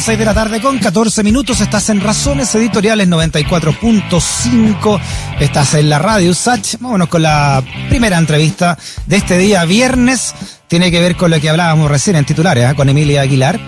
6 de la tarde con 14 minutos, estás en Razones Editoriales 94.5, estás en la radio Sach. Vámonos con la primera entrevista de este día viernes, tiene que ver con lo que hablábamos recién en titulares, ¿eh? con Emilia Aguilar.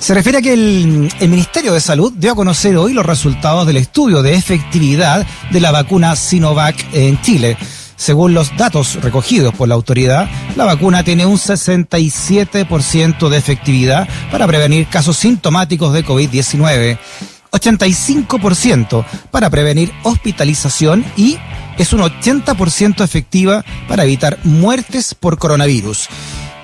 Se refiere a que el, Ministerio de Salud dio a conocer hoy los resultados del estudio de efectividad de la vacuna Sinovac en Chile. Según los datos recogidos por la autoridad, la vacuna tiene un 67% de efectividad para prevenir casos sintomáticos de COVID-19, 85% para prevenir hospitalización y es un 80% efectiva para evitar muertes por coronavirus.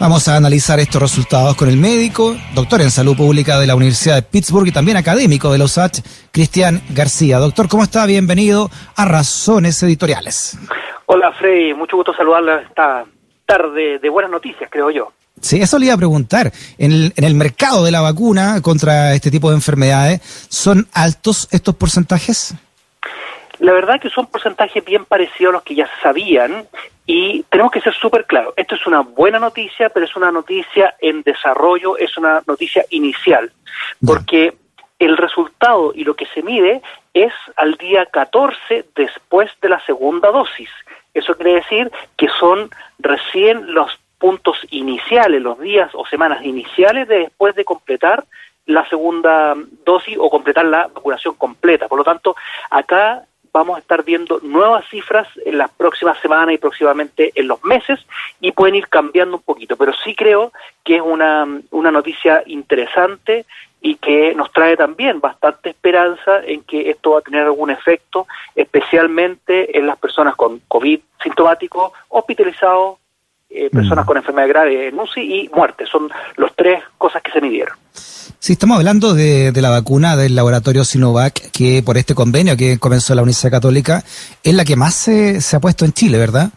Vamos a analizar estos resultados con el médico, doctor en salud pública de la Universidad de Pittsburgh y también académico de los H, Cristian García. Doctor, ¿cómo está? Bienvenido a Razones Editoriales. Hola Freddy, mucho gusto saludarla esta tarde de buenas noticias, creo yo. Sí, eso le iba a preguntar. En el, en el mercado de la vacuna contra este tipo de enfermedades, ¿son altos estos porcentajes? La verdad que son porcentajes bien parecidos a los que ya sabían y tenemos que ser súper claros. Esto es una buena noticia, pero es una noticia en desarrollo, es una noticia inicial, porque el resultado y lo que se mide es al día 14 después de la segunda dosis. Eso quiere decir que son recién los puntos iniciales, los días o semanas iniciales de después de completar la segunda dosis o completar la vacunación completa. Por lo tanto, acá vamos a estar viendo nuevas cifras en las próximas semanas y próximamente en los meses y pueden ir cambiando un poquito, pero sí creo que es una, una noticia interesante y que nos trae también bastante esperanza en que esto va a tener algún efecto, especialmente en las personas con COVID sintomático, hospitalizados, eh, personas mm. con enfermedad grave en UCI y muerte. Son las tres cosas que se midieron. Sí, estamos hablando de, de, la vacuna del laboratorio Sinovac, que por este convenio que comenzó la Universidad Católica, es la que más se, se ha puesto en Chile, ¿verdad?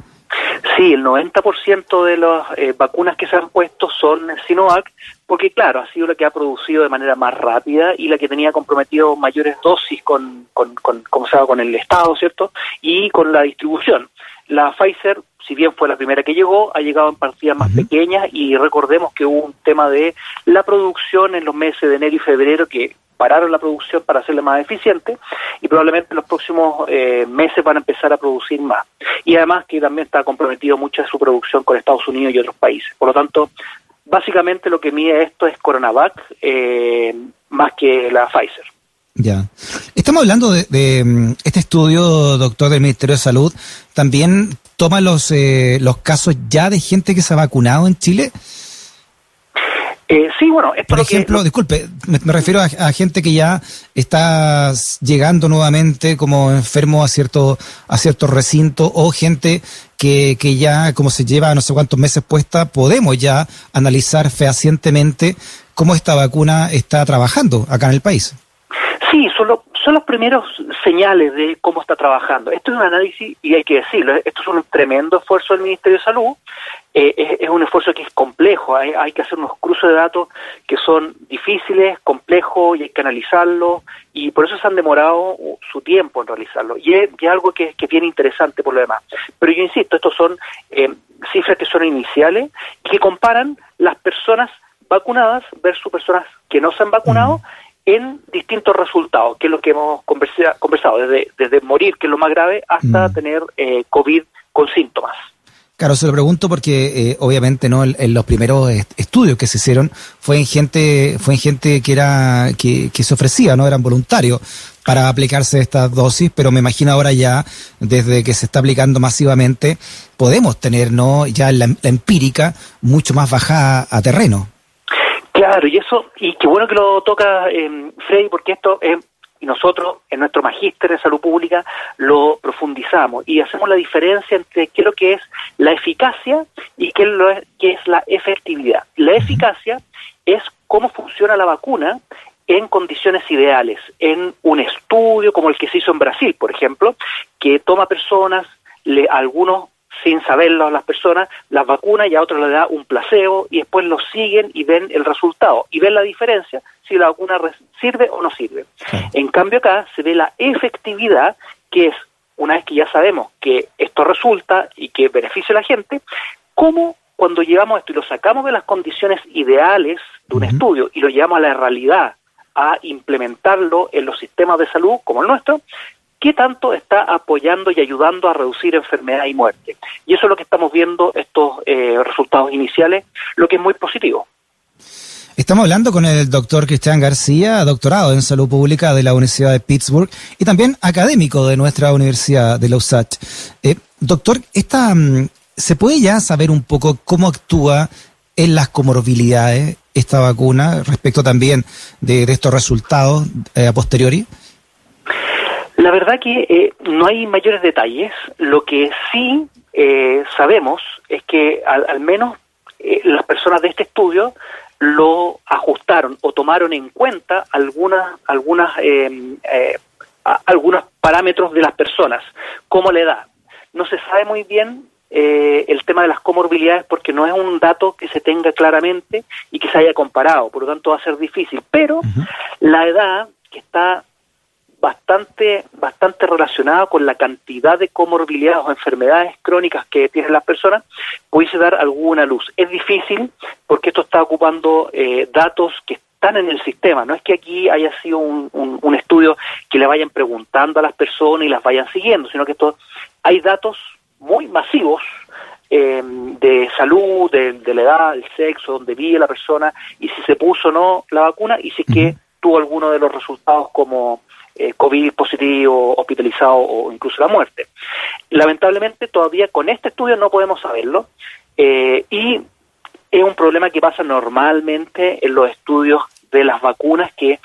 Sí, el 90% de las eh, vacunas que se han puesto son Sinovac, porque claro, ha sido la que ha producido de manera más rápida y la que tenía comprometido mayores dosis con, con, con, se con el Estado, ¿cierto? Y con la distribución. La Pfizer, si bien fue la primera que llegó, ha llegado en partidas más pequeñas y recordemos que hubo un tema de la producción en los meses de enero y febrero que pararon la producción para hacerla más eficiente y probablemente en los próximos eh, meses van a empezar a producir más. Y además que también está comprometido mucha su producción con Estados Unidos y otros países. Por lo tanto, básicamente lo que mide esto es Coronavac eh, más que la Pfizer. Ya. Estamos hablando de, mm, este estudio, doctor del Ministerio de Salud. ¿También toma los, eh, los casos ya de gente que se ha vacunado en Chile? Eh, sí, bueno, por ejemplo, disculpe, me, refiero a, gente que ya está llegando nuevamente como enfermo a cierto a cierto recinto o gente que, que ya como se lleva no sé cuántos meses puesta, podemos ya analizar fehacientemente cómo esta vacuna está trabajando acá en el país. Sí, solo son los primeros señales de cómo está trabajando. Esto es un análisis, y hay que decirlo, esto es un tremendo esfuerzo del Ministerio de Salud, eh, es, un esfuerzo que es complejo, hay, hay, que hacer unos cruces de datos que son difíciles, complejos, y hay que analizarlo, y por eso se han demorado su tiempo en realizarlo, y es, algo que, que, es bien interesante por lo demás. Pero yo insisto, estos son eh, cifras que son iniciales, y que comparan las personas vacunadas versus personas que no se han vacunado, en distintos resultados, que es lo que hemos conversado, desde, desde morir, que es lo más grave, hasta mm. tener eh, COVID con síntomas. Claro, se lo pregunto porque eh, obviamente no en, los primeros estudios que se hicieron fue en gente fue en gente que era que, que se ofrecía, no eran voluntarios para aplicarse estas dosis, pero me imagino ahora ya desde que se está aplicando masivamente podemos tener no ya la, la empírica mucho más bajada a terreno. Claro, y eso, y qué bueno que lo toca eh, Freddy, porque esto es y nosotros en nuestro magíster de salud pública lo profundizamos y hacemos la diferencia entre qué es lo que es la eficacia y qué es, lo que es la efectividad. La eficacia es cómo funciona la vacuna en condiciones ideales, en un estudio como el que se hizo en Brasil, por ejemplo, que toma personas, le, algunos sin saberlo a las personas, las vacunas y a otros les da un placebo y después lo siguen y ven el resultado y ven la diferencia si la vacuna sirve o no sirve. En cambio acá se ve la efectividad que es, una vez que ya sabemos que esto resulta y que beneficia a la gente, cómo cuando llevamos esto y lo sacamos de las condiciones ideales de un estudio y lo llevamos a la realidad, a implementarlo en los sistemas de salud como el nuestro, qué tanto está apoyando y ayudando a reducir enfermedad y muerte. Y eso es lo que estamos viendo, estos eh, resultados iniciales, lo que es muy positivo. Estamos hablando con el doctor Cristian García, doctorado en salud pública de la Universidad de Pittsburgh y también académico de nuestra Universidad de la USACH. Eh, doctor, esta, mm, ¿se puede ya saber un poco cómo actúa en las comorbilidades esta vacuna respecto también de, estos resultados eh, a posteriori? La verdad que eh, no hay mayores detalles. Lo que sí eh, sabemos es que al, menos eh, las personas de este estudio lo ajustaron o tomaron en cuenta algunas algunas em, algunos parámetros de las personas, como la edad. No se sabe muy bien el tema de las comorbilidades porque no es un dato que se tenga claramente y que se haya comparado, por lo tanto va a ser difícil. Pero la edad que está bastante, bastante relacionada con la cantidad de comorbilidades o enfermedades crónicas que tienen las personas, pudiese dar alguna luz. Es difícil porque esto está ocupando eh, datos que están en el sistema. No es que aquí haya sido un, un, estudio que le vayan preguntando a las personas y las vayan siguiendo, sino que esto, hay datos muy masivos eh, de salud, de, la edad, el sexo, donde vive la persona y si se puso o no la vacuna y si es que tuvo alguno de los resultados como eh, COVID positivo, hospitalizado o incluso la muerte. Lamentablemente todavía con este estudio no podemos saberlo eh, y es un problema que pasa normalmente en los estudios de las vacunas que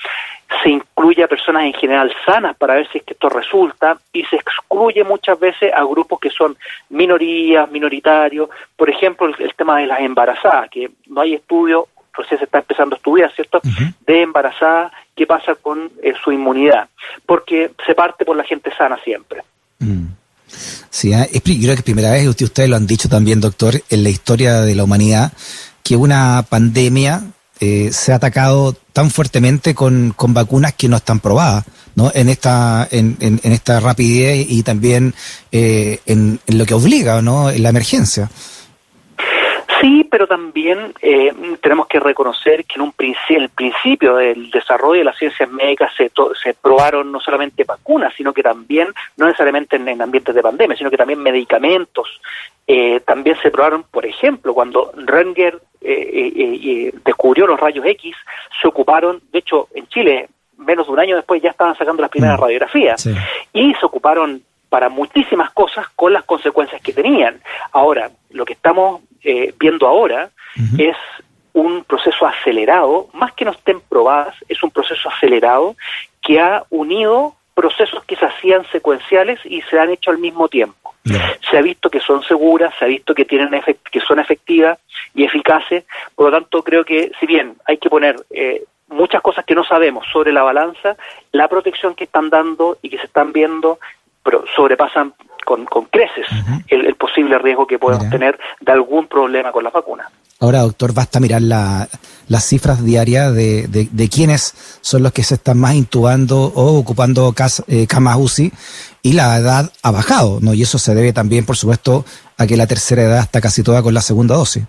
se incluye a personas en general sanas para ver si es que esto resulta y se excluye muchas veces a grupos que son minorías, minoritarios, por ejemplo el, tema de las embarazadas, que no hay estudio, pues se está empezando a estudiar, ¿cierto?, de embarazadas qué pasa con eh, su inmunidad, porque se parte por la gente sana siempre. Mm. Sí, ah, creo que es primera vez, usted, ustedes lo han dicho también, doctor, en la historia de la humanidad, que una pandemia eh, se ha atacado tan fuertemente con, con, vacunas que no están probadas, ¿no? En esta, en, en, esta rapidez y también eh, en, en, lo que obliga, ¿no? En la emergencia. Sí, pero también eh, tenemos que reconocer que en un principio, el principio del desarrollo de las ciencias médicas se, se probaron no solamente vacunas, sino que también, no necesariamente en, ambientes de pandemia, sino que también medicamentos. Eh, también se probaron, por ejemplo, cuando Renger eh, descubrió los rayos X, se ocuparon, de hecho, en Chile, menos de un año después ya estaban sacando las primeras mm. radiografías, y se ocuparon para muchísimas cosas con las consecuencias que tenían. Ahora, lo que estamos eh, viendo ahora es un proceso acelerado, más que no estén probadas, es un proceso acelerado que ha unido procesos que se hacían secuenciales y se han hecho al mismo tiempo. Se ha visto que son seguras, se ha visto que tienen que son efectivas y eficaces, por lo tanto creo que si bien hay que poner eh, muchas cosas que no sabemos sobre la balanza, la protección que están dando y que se están viendo pero sobrepasan con, con creces el, posible riesgo que podemos tener de algún problema con la vacuna. Ahora, doctor, basta mirar la, las cifras diarias de, de, de, quiénes son los que se están más intubando o ocupando cas, eh, camas UCI y la edad ha bajado, ¿no? Y eso se debe también, por supuesto, a que la tercera edad está casi toda con la segunda dosis.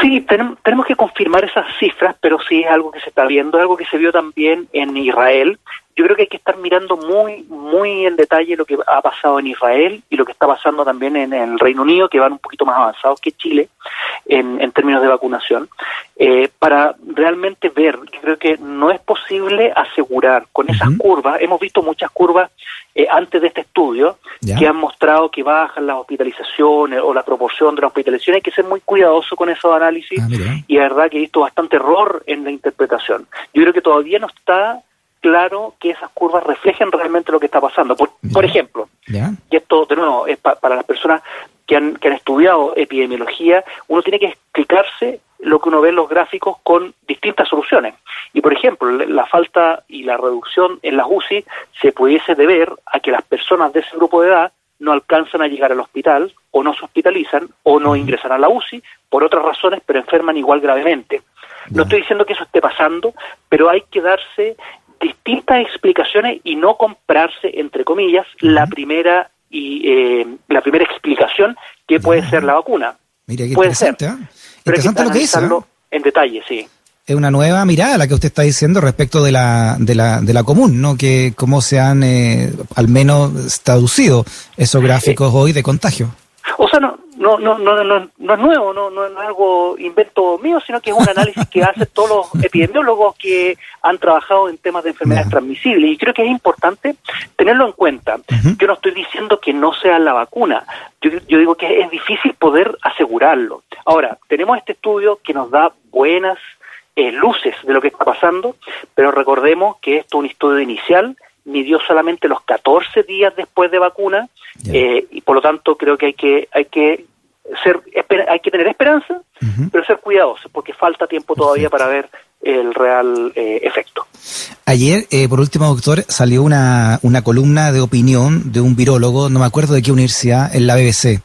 Sí, tenemos, tenemos que confirmar esas cifras, pero sí es algo que se está viendo, es algo que se vio también en Israel, yo creo que hay que estar mirando muy, muy en detalle lo que ha pasado en Israel y lo que está pasando también en el Reino Unido, que van un poquito más avanzados que Chile en, en términos de vacunación, eh, para realmente ver. Yo creo que no es posible asegurar con esas curvas. Hemos visto muchas curvas eh, antes de este estudio que han mostrado que bajan las hospitalizaciones o la proporción de las hospitalizaciones. Hay que ser muy cuidadoso con esos análisis ah, y la verdad que he visto bastante error en la interpretación. Yo creo que todavía no está claro que esas curvas reflejen realmente lo que está pasando. Por, por ejemplo, y esto de nuevo es para las personas que han, que han estudiado epidemiología, uno tiene que explicarse lo que uno ve en los gráficos con distintas soluciones. Y por ejemplo, la falta y la reducción en las UCI se pudiese deber a que las personas de ese grupo de edad no alcanzan a llegar al hospital o no se hospitalizan o no ingresan a la UCI por otras razones, pero enferman igual gravemente. No estoy diciendo que eso esté pasando, pero hay que darse distintas explicaciones y no comprarse, entre comillas, la primera y eh, la primera explicación que puede ser la vacuna. Mira, qué puede interesante, ser. ¿eh? Interesante lo que dice. En detalle, sí. es una nueva mirada la que usted está diciendo respecto de la, de la, de la común, ¿no? Que cómo se han eh, al menos traducido esos gráficos hoy de contagio. O sea, no, no, no, no, no, no es nuevo, no, no, es algo invento mío, sino que es un análisis que hacen todos los epidemiólogos que han trabajado en temas de enfermedades transmisibles. Y creo que es importante tenerlo en cuenta. Yo no estoy diciendo que no sea la vacuna, yo, yo digo que es difícil poder asegurarlo. Ahora, tenemos este estudio que nos da buenas eh, luces de lo que está pasando, pero recordemos que esto es un estudio inicial, midió solamente los 14 días después de vacuna eh, y por lo tanto creo que hay que hay que ser hay que tener esperanza, pero ser cuidadosos porque falta tiempo todavía para ver el real eh, efecto. Ayer, eh, por último, doctor, salió una, una columna de opinión de un virólogo, no me acuerdo de qué universidad, en la BBC.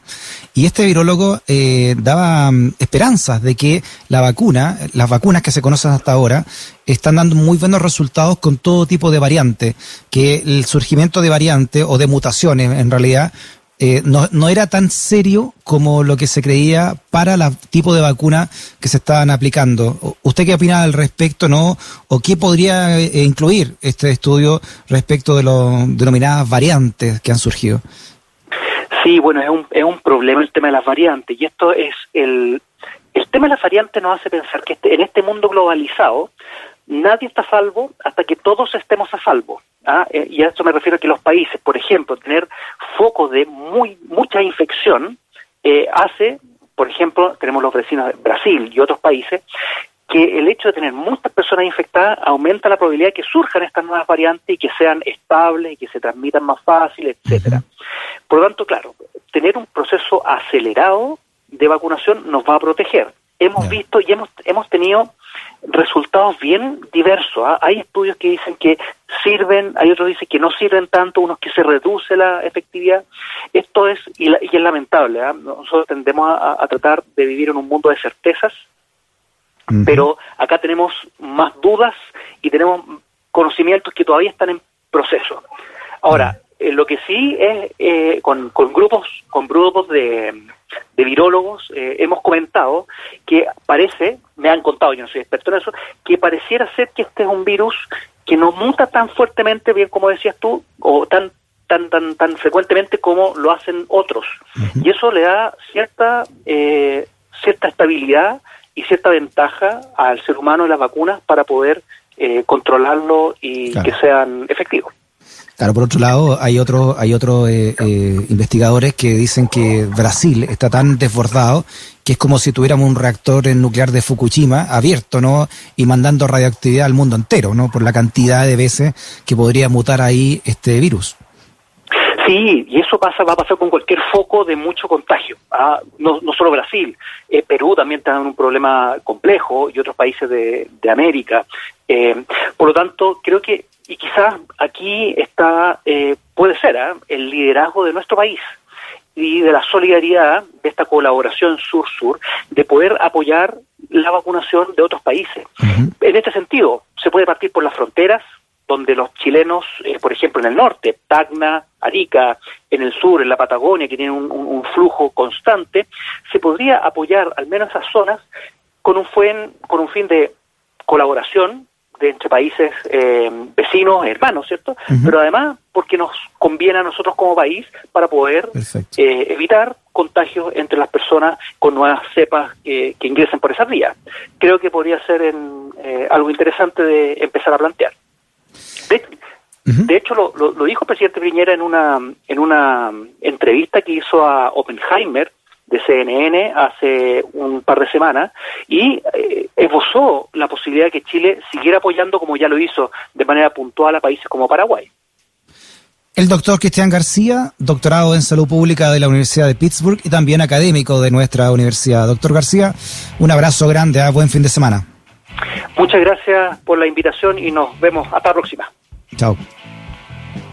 Y este virólogo eh, daba mm, esperanzas de que la vacuna, las vacunas que se conocen hasta ahora, están dando muy buenos resultados con todo tipo de variantes, que el surgimiento de variantes o de mutaciones en realidad eh, no, no, era tan serio como lo que se creía para el tipo de vacuna que se estaban aplicando. ¿Usted qué opina al respecto, no? ¿O qué podría eh, incluir este estudio respecto de las denominadas variantes que han surgido? Sí, bueno, es un, es un problema el tema de las variantes. Y esto es el, el tema de las variantes nos hace pensar que este, en este mundo globalizado nadie está a salvo hasta que todos estemos a salvo. ¿Ah? Eh, y a esto me refiero a que los países, por ejemplo, tener focos de muy mucha infección eh, hace, por ejemplo, tenemos los vecinos de Brasil y otros países, que el hecho de tener muchas personas infectadas aumenta la probabilidad de que surjan estas nuevas variantes y que sean estables y que se transmitan más fácil, etcétera. Por lo tanto, claro, tener un proceso acelerado de vacunación nos va a proteger. Hemos visto y hemos, hemos tenido resultados bien diversos. ¿ah? Hay estudios que dicen que sirven, hay otros que dicen que no sirven tanto, unos que se reduce la efectividad. Esto es, y, es lamentable, ¿ah? nosotros tendemos a, tratar de vivir en un mundo de certezas, pero acá tenemos más dudas y tenemos conocimientos que todavía están en proceso. Ahora, eh, lo que sí es eh, con, con, grupos con grupos de, de virólogos eh, hemos comentado que parece, me han contado, yo no soy experto en eso, que pareciera ser que este es un virus que no muta tan fuertemente, bien como decías tú, o tan tan tan tan frecuentemente como lo hacen otros. Y eso le da cierta eh, cierta estabilidad y cierta ventaja al ser humano en las vacunas para poder eh, controlarlo y que sean efectivos. Claro, por otro lado, hay otros hay otros eh, eh, investigadores que dicen que Brasil está tan desbordado que es como si tuviéramos un reactor nuclear de Fukushima abierto, ¿no? Y mandando radioactividad al mundo entero, ¿no? Por la cantidad de veces que podría mutar ahí este virus. Sí, y eso pasa, va a pasar con cualquier foco de mucho contagio. ¿ah? No, no solo Brasil, eh, Perú también está en un problema complejo y otros países de, de América. Por lo tanto, creo que y quizás aquí está, eh, puede ser, ¿eh? el liderazgo de nuestro país y de la solidaridad de esta colaboración sur-sur, de poder apoyar la vacunación de otros países. En este sentido, se puede partir por las fronteras, donde los chilenos, eh, por ejemplo, en el norte, Tacna, Arica, en el sur, en la Patagonia, que tienen un, un flujo constante, se podría apoyar al menos esas zonas con un, fin, con un fin de colaboración de entre países eh, vecinos, hermanos, ¿cierto? Pero además porque nos conviene a nosotros como país para poder eh, evitar contagios entre las personas con nuevas cepas que, que ingresen por esas vías. Creo que podría ser en, eh, algo interesante de empezar a plantear. De, hecho, lo, lo, lo, dijo el presidente Piñera en una, en una entrevista que hizo a Oppenheimer, de CNN hace un par de semanas y eh, esbozó la posibilidad de que Chile siguiera apoyando, como ya lo hizo, de manera puntual a países como Paraguay. El doctor Cristian García, doctorado en salud pública de la Universidad de Pittsburgh y también académico de nuestra universidad. Doctor García, un abrazo grande, ¿eh? buen fin de semana. Muchas gracias por la invitación y nos vemos hasta la próxima. Chao.